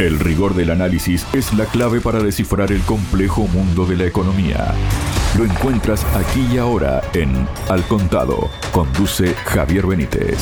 El rigor del análisis es la clave para descifrar el complejo mundo de la economía. Lo encuentras aquí y ahora en Al Contado. Conduce Javier Benítez.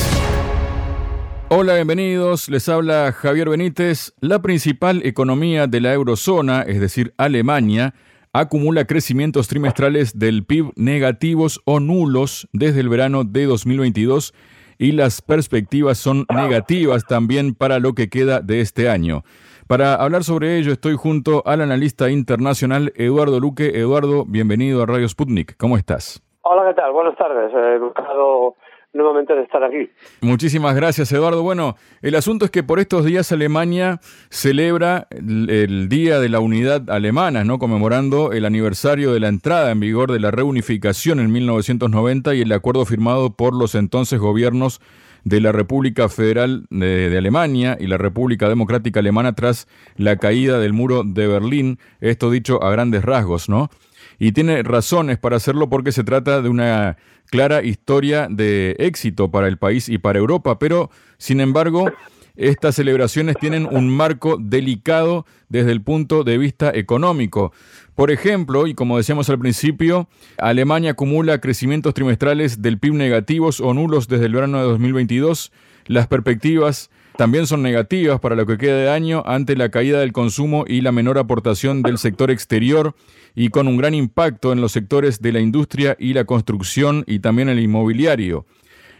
Hola, bienvenidos. Les habla Javier Benítez. La principal economía de la eurozona, es decir, Alemania, acumula crecimientos trimestrales del PIB negativos o nulos desde el verano de 2022 y las perspectivas son negativas también para lo que queda de este año. Para hablar sobre ello estoy junto al analista internacional Eduardo Luque. Eduardo, bienvenido a Radio Sputnik. ¿Cómo estás? Hola, ¿qué tal? Buenas tardes. Eduardo nuevamente de estar aquí. Muchísimas gracias, Eduardo. Bueno, el asunto es que por estos días Alemania celebra el, Día de la Unidad Alemana, ¿no? Conmemorando el aniversario de la entrada en vigor de la reunificación en 1990 y el acuerdo firmado por los entonces gobiernos de la República Federal de, de, Alemania y la República Democrática Alemana tras la caída del muro de Berlín, esto dicho a grandes rasgos, ¿no? Y tiene razones para hacerlo porque se trata de una clara historia de éxito para el país y para Europa, pero sin embargo estas celebraciones tienen un marco delicado desde el punto de vista económico. Por ejemplo, y como decíamos al principio, Alemania acumula crecimientos trimestrales del PIB negativos o nulos desde el verano de 2022. Las perspectivas también son negativas para lo que queda de año ante la caída del consumo y la menor aportación del sector exterior y con un gran impacto en los sectores de la industria y la construcción y también el inmobiliario.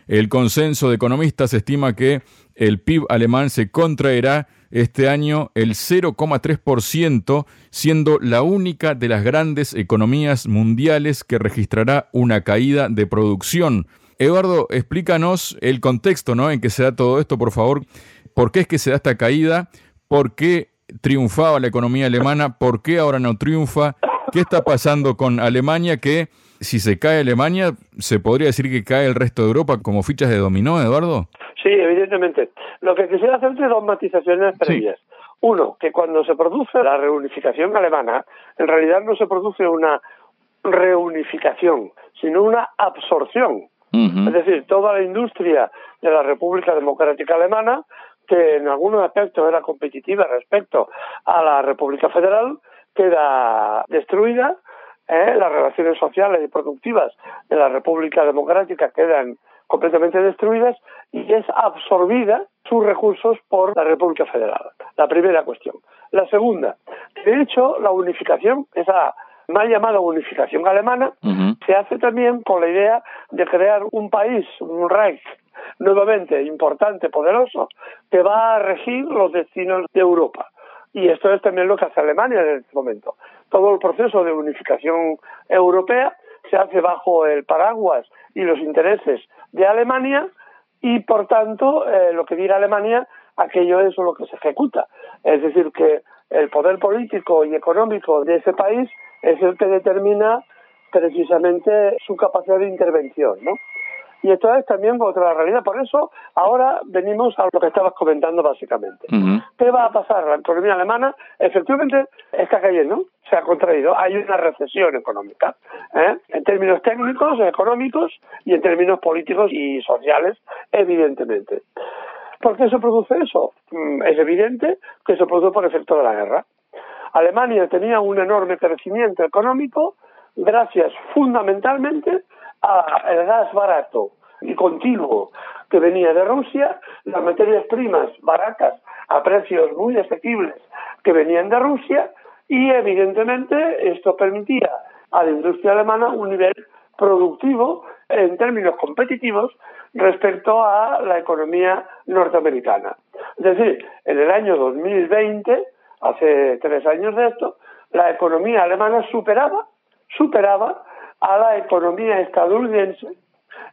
El consenso de economistas estima que el PIB alemán se contraerá este año el 0,3%, siendo la única de las grandes economías mundiales que registrará una caída de producción. Eduardo, explícanos el contexto ¿no? en que se da todo esto, por favor. ¿Por qué es que se da esta caída? ¿Por qué triunfaba la economía alemana? ¿Por qué ahora no triunfa? ¿Qué está pasando con Alemania que si se cae Alemania, ¿se podría decir que cae el resto de Europa como fichas de dominó, Eduardo? Sí, evidentemente. Lo que quisiera hacer es dos matizaciones previas. Uno, que cuando se produce la reunificación alemana, en realidad no se produce una reunificación, sino una absorción es decir, toda la industria de la República Democrática Alemana, que en algunos aspectos era competitiva respecto a la República Federal, queda destruida. ¿eh? Las relaciones sociales y productivas de la República Democrática quedan completamente destruidas y es absorbida sus recursos por la República Federal. La primera cuestión. La segunda, de hecho, la unificación, esa mal llamada unificación alemana, se hace también con la idea de crear un país, un Reich, nuevamente importante, poderoso, que va a regir los destinos de Europa. Y esto es también lo que hace Alemania en este momento. Todo el proceso de unificación europea se hace bajo el paraguas y los intereses de Alemania y, por tanto, eh, lo que diga Alemania, aquello es lo que se ejecuta. Es decir, que el poder político y económico de ese país es el que determina precisamente su capacidad de intervención, ¿no? Y esto es también otra realidad. Por eso, ahora venimos a lo que estabas comentando básicamente. ¿Qué va a pasar? La economía alemana efectivamente está cayendo, se ha contraído. Hay una recesión económica, ¿eh? en términos técnicos, económicos y en términos políticos y sociales, evidentemente. ¿Por qué se produce eso? Mm, es evidente que se produce por efecto de la guerra. Alemania tenía un enorme crecimiento económico gracias fundamentalmente al gas barato y continuo que venía de Rusia, las materias primas baratas a precios muy asequibles que venían de Rusia y evidentemente esto permitía a la industria alemana un nivel productivo en términos competitivos respecto a la economía norteamericana. Es decir, en el año 2020 hace tres años de esto, la economía alemana superaba, superaba a la economía estadounidense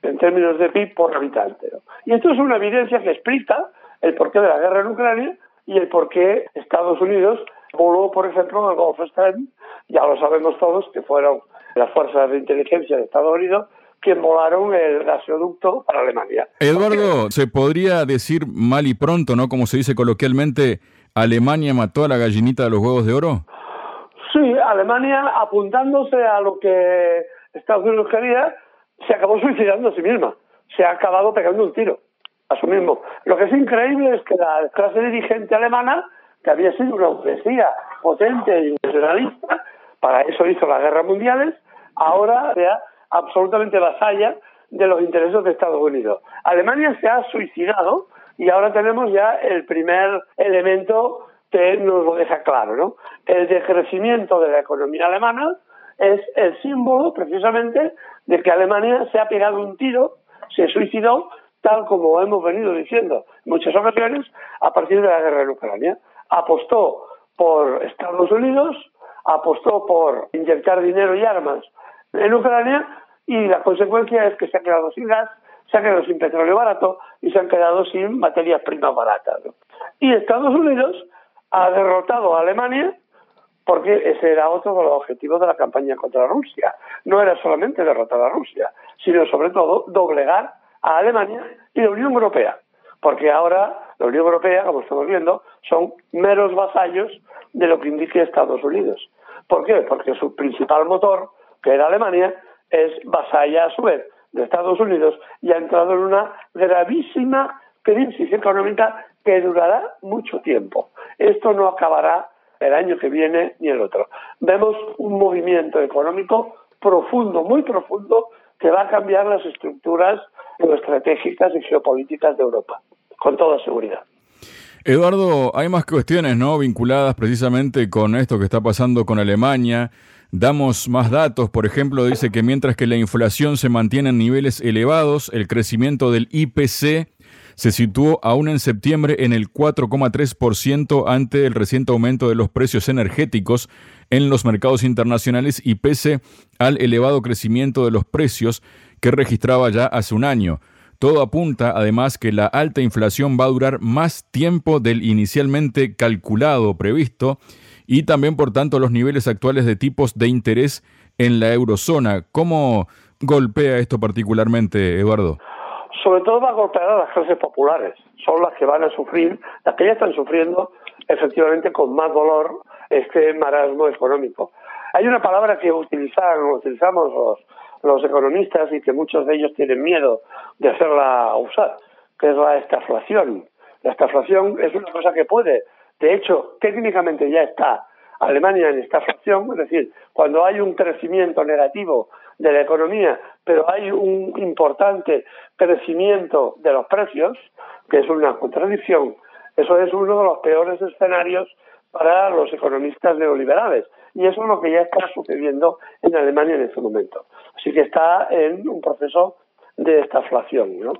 en términos de PIB por habitante. Y esto es una evidencia que explica el porqué de la guerra en Ucrania y el porqué Estados Unidos voló, por ejemplo, en el Gulf Stream, ya lo sabemos todos, que fueron las fuerzas de inteligencia de Estados Unidos quien volaron el gasoducto para Alemania. Eduardo, se podría decir mal y pronto, ¿no? Como se dice coloquialmente, ¿Alemania mató a la gallinita de los huevos de oro? Sí, Alemania, apuntándose a lo que Estados Unidos quería, se acabó suicidando a sí misma. Se ha acabado pegando un tiro a su mismo. Lo que es increíble es que la clase dirigente alemana que había sido una burguesía potente y nacionalista, para eso hizo las guerras mundiales, ahora sea absolutamente vasalla de los intereses de Estados Unidos. Alemania se ha suicidado y ahora tenemos ya el primer elemento que nos lo deja claro, ¿no? El decrecimiento de la economía alemana es el símbolo precisamente de que Alemania se ha pegado un tiro, se suicidó, tal como hemos venido diciendo en muchas ocasiones, a partir de la guerra en Ucrania. Apostó por Estados Unidos, apostó por inyectar dinero y armas en Ucrania y la consecuencia es que se ha quedado sin gas, se ha quedado sin petróleo barato y se han quedado sin materias primas baratas. Y Estados Unidos ha derrotado a Alemania porque ese era otro de los objetivos de la campaña contra Rusia. No era solamente derrotar a Rusia, sino sobre todo doblegar a Alemania y la Unión Europea. Porque ahora la Unión Europea, como estamos viendo, son meros vasallos de lo que indique Estados Unidos. ¿Por qué? Porque su principal motor, que era Alemania, es vasalla a su vez de Estados Unidos y ha entrado en una gravísima crisis económica que durará mucho tiempo. Esto no acabará el año que viene ni el otro. Vemos un movimiento económico profundo, muy profundo, que va a cambiar las estructuras geoestratégicas y geopolíticas de Europa, con toda seguridad. Eduardo, hay más cuestiones, ¿no? Vinculadas precisamente con esto que está pasando con Alemania. Damos más datos, por ejemplo, dice que mientras que la inflación se mantiene en niveles elevados, el crecimiento del IPC se situó aún en septiembre en el 4,3% ante el reciente aumento de los precios energéticos en los mercados internacionales y pese al elevado crecimiento de los precios que registraba ya hace un año. Todo apunta además que la alta inflación va a durar más tiempo del inicialmente calculado previsto y también por tanto los niveles actuales de tipos de interés en la eurozona. ¿Cómo golpea esto particularmente, Eduardo? Sobre todo va a golpear a las clases populares. Son las que van a sufrir, las que ya están sufriendo efectivamente con más dolor este marasmo económico. Hay una palabra que utilizan, utilizamos los, los economistas y que muchos de ellos tienen miedo de hacerla usar, que es la estaflación. La estaflación es una cosa que puede, de hecho, técnicamente ya está Alemania en estaflación, es decir, cuando hay un crecimiento negativo de la economía, pero hay un importante crecimiento de los precios, que es una contradicción. Eso es uno de los peores escenarios para los economistas neoliberales. Y eso es lo que ya está sucediendo en Alemania en este momento. Así que está en un proceso de estaflación. ¿no?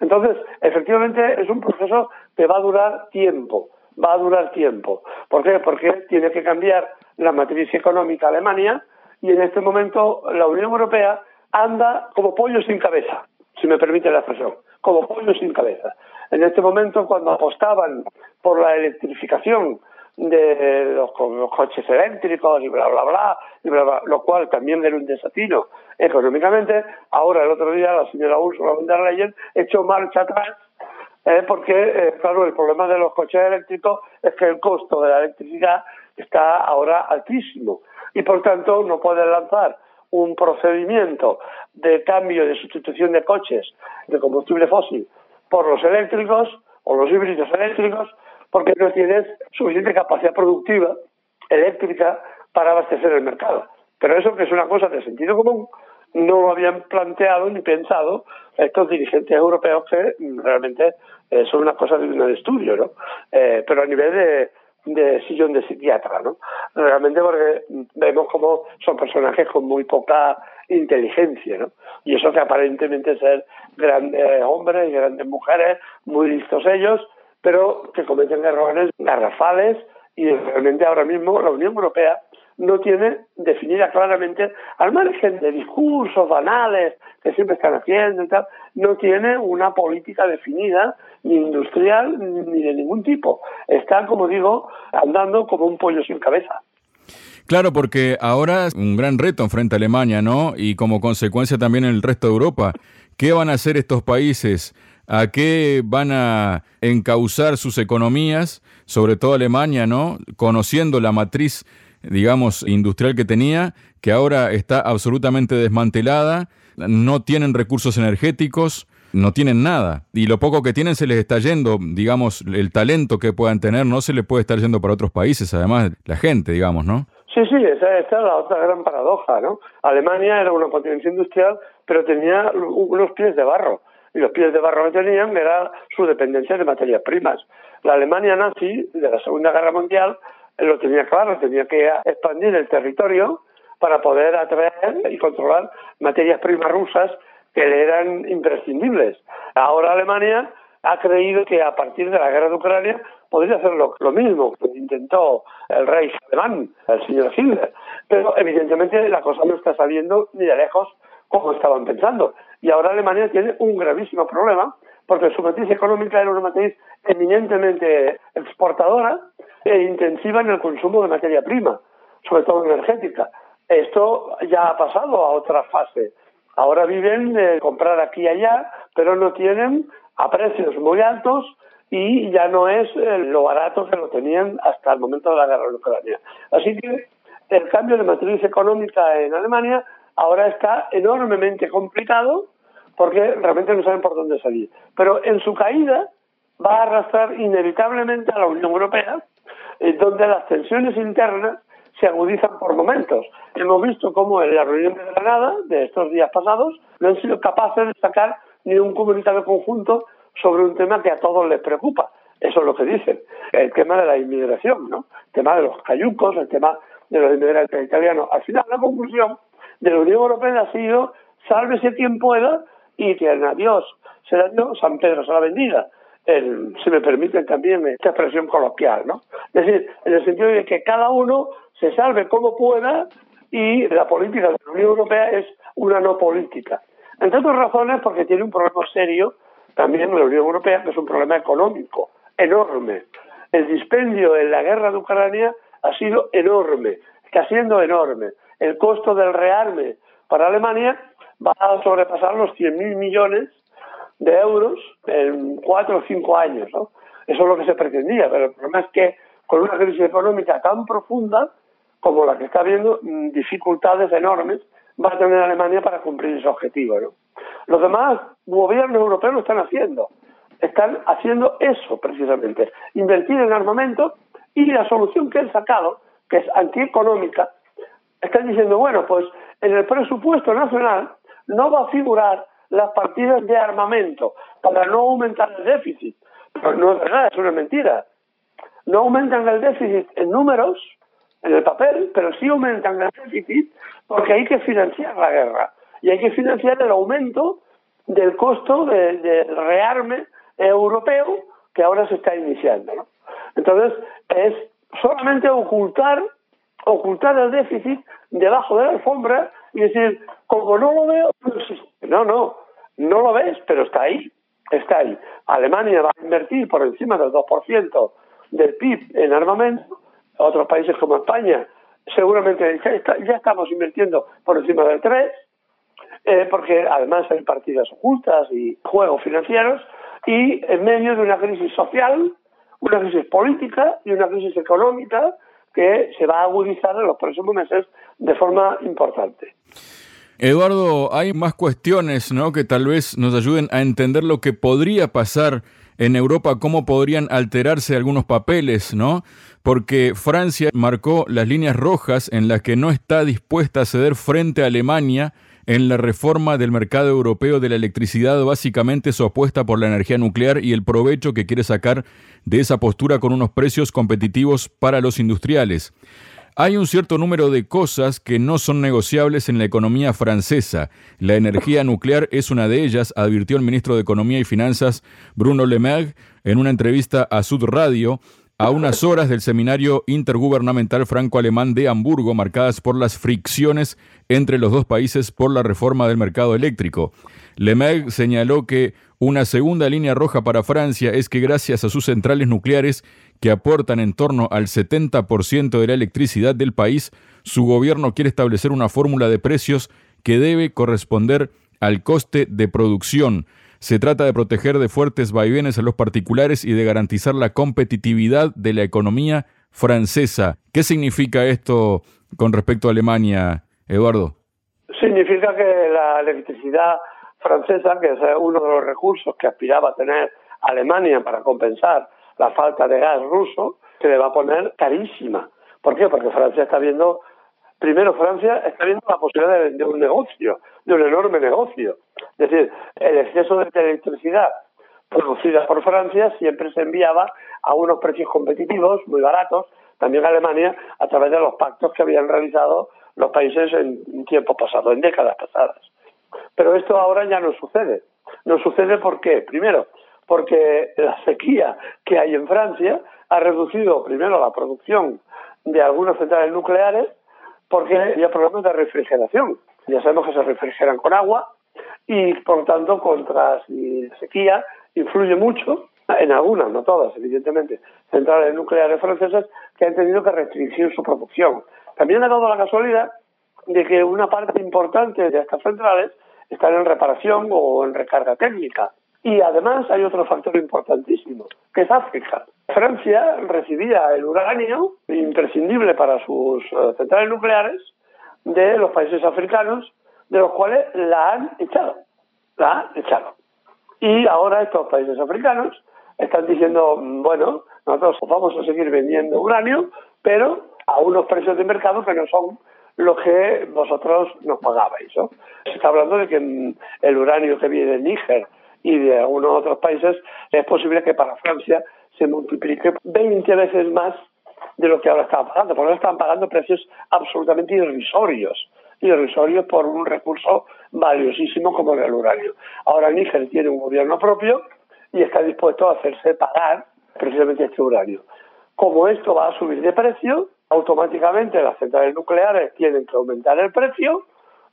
Entonces, efectivamente, es un proceso que va a durar tiempo. Va a durar tiempo. ¿Por qué? Porque tiene que cambiar la matriz económica Alemania y en este momento la Unión Europea anda como pollo sin cabeza, si me permite la expresión, como pollo sin cabeza. En este momento, cuando apostaban por la electrificación de los, coches eléctricos y bla, bla, bla, bla, lo cual también era un desatino económicamente, ahora el otro día la señora Ursula von der Leyen echó marcha atrás eh, porque, eh, claro, el problema de los coches eléctricos es que el costo de la electricidad está ahora altísimo y por tanto no pueden lanzar un procedimiento de cambio de sustitución de coches de combustible fósil por los eléctricos o los híbridos eléctricos porque no tienes suficiente capacidad productiva eléctrica para abastecer el mercado. Pero eso que es una cosa de sentido común, no lo habían planteado ni pensado estos dirigentes europeos que realmente eh, son una cosa de un estudio, ¿no? Eh, pero a nivel de, de sillón de psiquiatra, ¿no? Realmente porque vemos como son personajes con muy poca inteligencia, ¿no? Y eso que aparentemente ser grandes hombres y grandes mujeres, muy listos ellos, pero que cometen errores garrafales y realmente ahora mismo la Unión Europea no tiene definida claramente, al margen de discursos banales que siempre están haciendo y tal, no tiene una política definida, ni industrial, ni de ningún tipo. Están, como digo, andando como un pollo sin cabeza. Claro, porque ahora es un gran reto enfrente a Alemania, ¿no? Y como consecuencia también en el resto de Europa. ¿Qué van a hacer estos países? ¿A qué van a encauzar sus economías? Sobre todo Alemania, ¿no? Conociendo la matriz digamos, industrial que tenía, que ahora está absolutamente desmantelada, no tienen recursos energéticos, no tienen nada. Y lo poco que tienen se les está yendo, digamos, el talento que puedan tener no se les puede estar yendo para otros países, además la gente, digamos, ¿no? Sí, sí, esa, es la otra gran paradoja, ¿no? Alemania era una potencia industrial, pero tenía unos pies de barro. Y los pies de barro que tenían era su dependencia de materias primas. La Alemania nazi de la Segunda Guerra Mundial lo tenía claro, tenía que expandir el territorio para poder atraer y controlar materias primas rusas que le eran imprescindibles. Ahora Alemania ha creído que a partir de la guerra de Ucrania podría hacer lo, mismo que intentó el rey alemán, el señor Hitler. Pero evidentemente la cosa no está saliendo ni de lejos como estaban pensando. Y ahora Alemania tiene un gravísimo problema porque su matriz económica era una matriz eminentemente exportadora e intensiva en el consumo de materia prima, sobre todo energética. Esto ya ha pasado a otra fase. Ahora viven de comprar aquí y allá, pero no tienen a precios muy altos y ya no es eh, lo barato que lo tenían hasta el momento de la guerra de Ucrania. Así que el cambio de matriz económica en Alemania ahora está enormemente complicado porque realmente no saben por dónde salir. Pero en su caída va a arrastrar inevitablemente a la Unión Europea, donde las tensiones internas se agudizan por momentos. Hemos visto cómo en la reunión de Granada de estos días pasados no han sido capaces de sacar ni un comunicado conjunto sobre un tema que a todos les preocupa. Eso es lo que dicen. El tema de la inmigración, ¿no? El tema de los cayucos, el tema de los inmigrantes italianos. Al final, la conclusión de la Unión Europea ha sido sálvese quien pueda y que el adiós será San Pedro se la bendiga. si me permiten también esta expresión coloquial, ¿no? Es decir, en el sentido de que cada uno se salve como pueda y la política de la Unión Europea es una no política. Entre otras razones porque tiene un problema serio también la Unión Europea, que es un problema económico enorme. El dispendio en la guerra de Ucrania ha sido enorme, está siendo enorme. El costo del rearme para Alemania va a sobrepasar los 100.000 millones de euros en cuatro o cinco años. ¿no? Eso es lo que se pretendía, pero el problema es que con una crisis económica tan profunda como la que está habiendo, mm, dificultades enormes va a tener Alemania para cumplir ese objetivo. ¿no? Los demás gobiernos europeos lo están haciendo. Están haciendo eso precisamente, invertir en armamento y la solución que han sacado, que es antieconómica, están diciendo, bueno, pues en el presupuesto nacional no va a figurar las partidas de armamento para no aumentar el déficit. Pero no es verdad, es una mentira. No aumentan el déficit en números, en el papel, pero sí aumentan el déficit porque hay que financiar la guerra y hay que financiar el aumento del costo del rearme europeo que ahora se está iniciando. ¿no? Entonces, es solamente ocultar, ocultar el déficit debajo de la alfombra y decir, como no lo veo. No, no, no lo ves, pero está ahí, está ahí. Alemania va a invertir por encima del 2% del PIB en armamento, otros países como España seguramente ya, estamos invirtiendo por encima del 3%, eh, porque además hay partidas ocultas y juegos financieros, y en medio de una crisis social, una crisis política y una crisis económica que se va a agudizar en los próximos meses de forma importante. Eduardo, hay más cuestiones ¿no? que tal vez nos ayuden a entender lo que podría pasar en Europa, cómo podrían alterarse algunos papeles, ¿no? Porque Francia marcó las líneas rojas en las que no está dispuesta a ceder frente a Alemania en la reforma del mercado europeo de la electricidad básicamente su apuesta por la energía nuclear y el provecho que quiere sacar de esa postura con unos precios competitivos para los industriales. Hay un cierto número de cosas que no son negociables en la economía francesa. La energía nuclear es una de ellas, advirtió el ministro de Economía y Finanzas Bruno Le Maire en una entrevista a Sud Radio a unas horas del seminario intergubernamental franco-alemán de Hamburgo, marcadas por las fricciones entre los dos países por la reforma del mercado eléctrico. Lemeg señaló que una segunda línea roja para Francia es que gracias a sus centrales nucleares, que aportan en torno al 70% de la electricidad del país, su gobierno quiere establecer una fórmula de precios que debe corresponder al coste de producción. Se trata de proteger de fuertes vaivenes a los particulares y de garantizar la competitividad de la economía francesa. ¿Qué significa esto con respecto a Alemania, Eduardo? Significa que la electricidad francesa, que es uno de los recursos que aspiraba a tener Alemania para compensar la falta de gas ruso, se le va a poner carísima. ¿Por qué? Porque Francia está viendo, primero Francia está viendo la posibilidad de, un negocio, de un enorme negocio. Es decir, el exceso de electricidad producida por Francia siempre se enviaba a unos precios competitivos, muy baratos, también a Alemania, a través de los pactos que habían realizado los países en tiempos pasados, en décadas pasadas. Pero esto ahora ya no sucede. No sucede ¿por qué? Primero, porque la sequía que hay en Francia ha reducido primero la producción de algunas centrales nucleares porque había problemas de refrigeración. Ya sabemos que se refrigeran con agua y, por tanto, contra la sequía influye mucho en algunas, no todas, evidentemente, centrales nucleares francesas que han tenido que restringir su producción. También ha dado la casualidad de que una parte importante de estas centrales están en reparación o en recarga técnica. Y además hay otro factor importantísimo, que es África. Francia recibía el uranio imprescindible para sus eh, centrales nucleares de los países africanos, de los cuales la han echado. La han echado. Y ahora estos países africanos están diciendo, bueno, nosotros vamos a seguir vendiendo uranio, pero a unos precios de mercado que no son los que vosotros nos pagabais. ¿no? Se está hablando de que el uranio que viene de Níger y de algunos otros países es posible que para Francia se multiplique 20 veces más de lo que ahora están pagando, porque ahora están pagando precios absolutamente irrisorios, irrisorios por un recurso valiosísimo como el uranio. Ahora Níger tiene un gobierno propio y está dispuesto a hacerse pagar precisamente este uranio. Como esto va a subir de precio, automáticamente las centrales nucleares tienen que aumentar el precio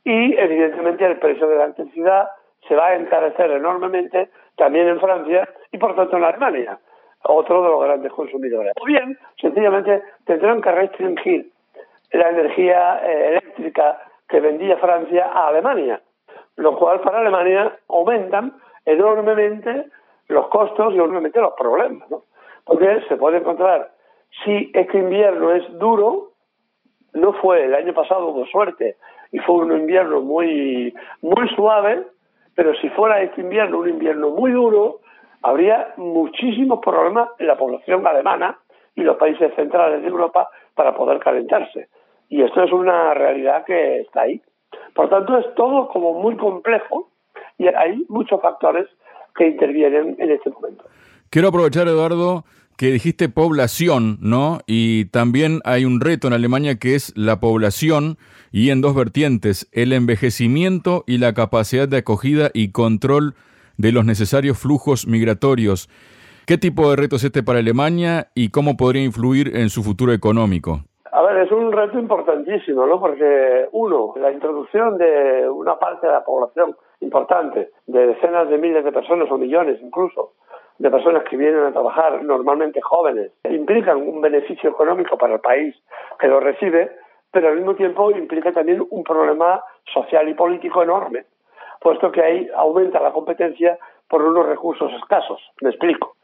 y evidentemente el precio de la electricidad se va a encarecer enormemente también en Francia y por tanto en Alemania, otro de los grandes consumidores. O bien, sencillamente tendrán que restringir la energía eh, eléctrica que vendía Francia a Alemania, lo cual para Alemania aumentan enormemente los costos y enormemente los problemas, ¿no? Porque se puede encontrar, si este invierno es duro, no fue el año pasado hubo suerte y fue un invierno muy muy suave, pero si fuera este invierno un invierno muy duro, habría muchísimos problemas en la población alemana y los países centrales de Europa para poder calentarse. Y esto es una realidad que está ahí. Por tanto, es todo como muy complejo y hay muchos factores que intervienen en este momento. Quiero aprovechar, Eduardo, que dijiste población, ¿no? Y también hay un reto en Alemania que es la población y en dos vertientes, el envejecimiento y la capacidad de acogida y control de los necesarios flujos migratorios. ¿Qué tipo de reto es este para Alemania y cómo podría influir en su futuro económico? A ver, es un reto importantísimo, ¿no? Porque, uno, la introducción de una parte de la población importante, de decenas de miles de personas o millones incluso, de personas que vienen a trabajar, normalmente jóvenes, implican un beneficio económico para el país que lo recibe, pero al mismo tiempo implica también un problema social y político enorme, puesto que ahí aumenta la competencia por unos recursos escasos. Me explico.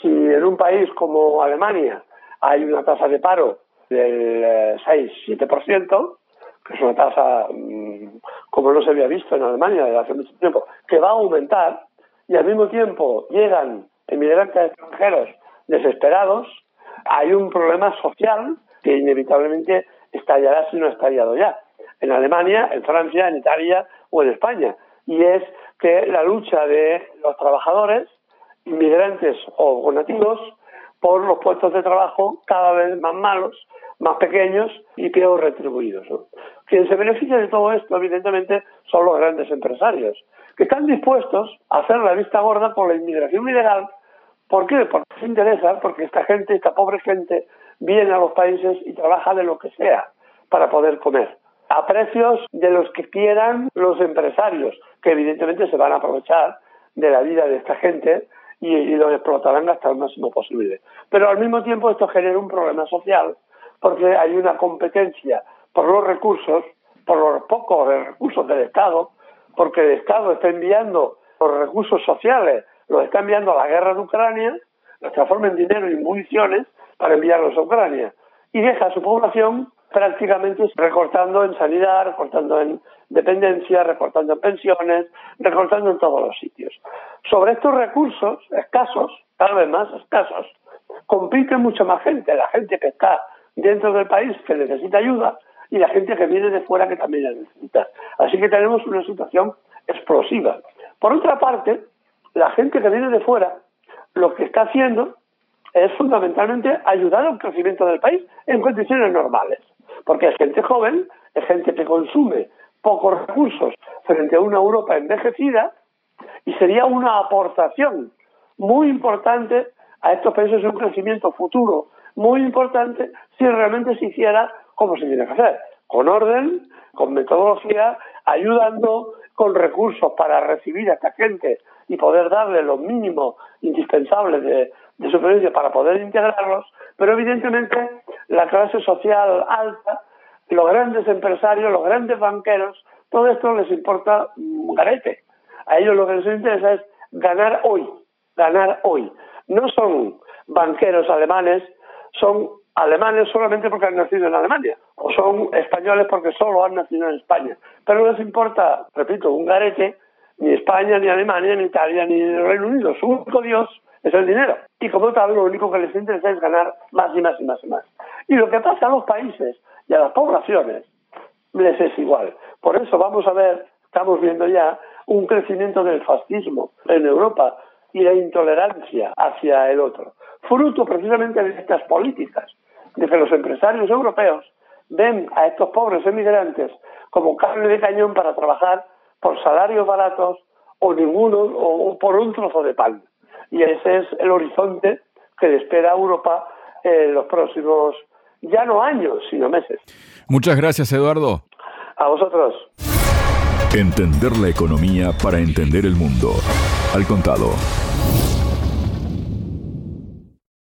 Si en un país como Alemania hay una tasa de paro del 6-7%, eh, que es una tasa mm, como no se había visto en Alemania desde hace mucho tiempo, que va a aumentar y al mismo tiempo llegan inmigrantes extranjeros desesperados, hay un problema social que inevitablemente estallará si no ha estallado ya. En Alemania, en Francia, en Italia o en España. Y es que la lucha de los trabajadores, inmigrantes o nativos, por los puestos de trabajo cada vez más malos, más pequeños y peor retribuidos. Quien se beneficia de todo esto, evidentemente, son los grandes empresarios, que están dispuestos a hacer la vista gorda por la inmigración ilegal. ¿Por qué? Porque se interesa, porque esta gente, esta pobre gente, viene a los países y trabaja de lo que sea para poder comer a precios de los que quieran los empresarios, que evidentemente se van a aprovechar de la vida de esta gente y, y los explotarán hasta el máximo posible. Pero al mismo tiempo esto genera un problema social porque hay una competencia por los recursos, por los pocos recursos del Estado, porque el Estado está enviando los recursos sociales, los está enviando a la guerra de Ucrania, los transforma en dinero y municiones para enviarlos a Ucrania, y deja a su población prácticamente recortando en sanidad, recortando en dependencia, recortando en pensiones, recortando en todos los sitios. Sobre estos recursos escasos, cada vez más escasos, compite mucha más gente, la gente que está dentro del país que necesita ayuda y la gente que viene de fuera que también la necesita. Así que tenemos una situación explosiva. Por otra parte, la gente que viene de fuera lo que está haciendo es fundamentalmente ayudar al crecimiento del país en condiciones normales, porque es gente joven, es gente que consume pocos recursos frente a una Europa envejecida y sería una aportación muy importante a estos países un crecimiento futuro muy importante si realmente se hiciera como se tiene que hacer, con orden, con metodología, ayudando con recursos para recibir a esta gente y poder darle lo mínimo indispensable de, de supervivencia para poder integrarlos, pero evidentemente la clase social alta, los grandes empresarios, los grandes banqueros, todo esto les importa un garete. A ellos lo que les interesa es ganar hoy, ganar hoy. No son banqueros alemanes, son alemanes solamente porque han nacido en Alemania, o son españoles porque solo han nacido en España. Pero no les importa, repito, un garete, ni España, ni Alemania, ni Italia, ni el Reino Unido. Su único Dios es el dinero. Y como tal, lo único que les interesa es ganar más y más y más y más. Y lo que pasa a los países y a las poblaciones les es igual. Por eso vamos a ver, estamos viendo ya un crecimiento del fascismo en Europa y la intolerancia hacia el otro, fruto precisamente de estas políticas, de que los empresarios europeos ven a estos pobres emigrantes como carne de cañón para trabajar por salarios baratos o ninguno o por un trozo de pan. Y ese es el horizonte que le espera a Europa en los próximos, ya no años, sino meses. Muchas gracias, Eduardo. A vosotros. Entender la economía para entender el mundo. Al contado.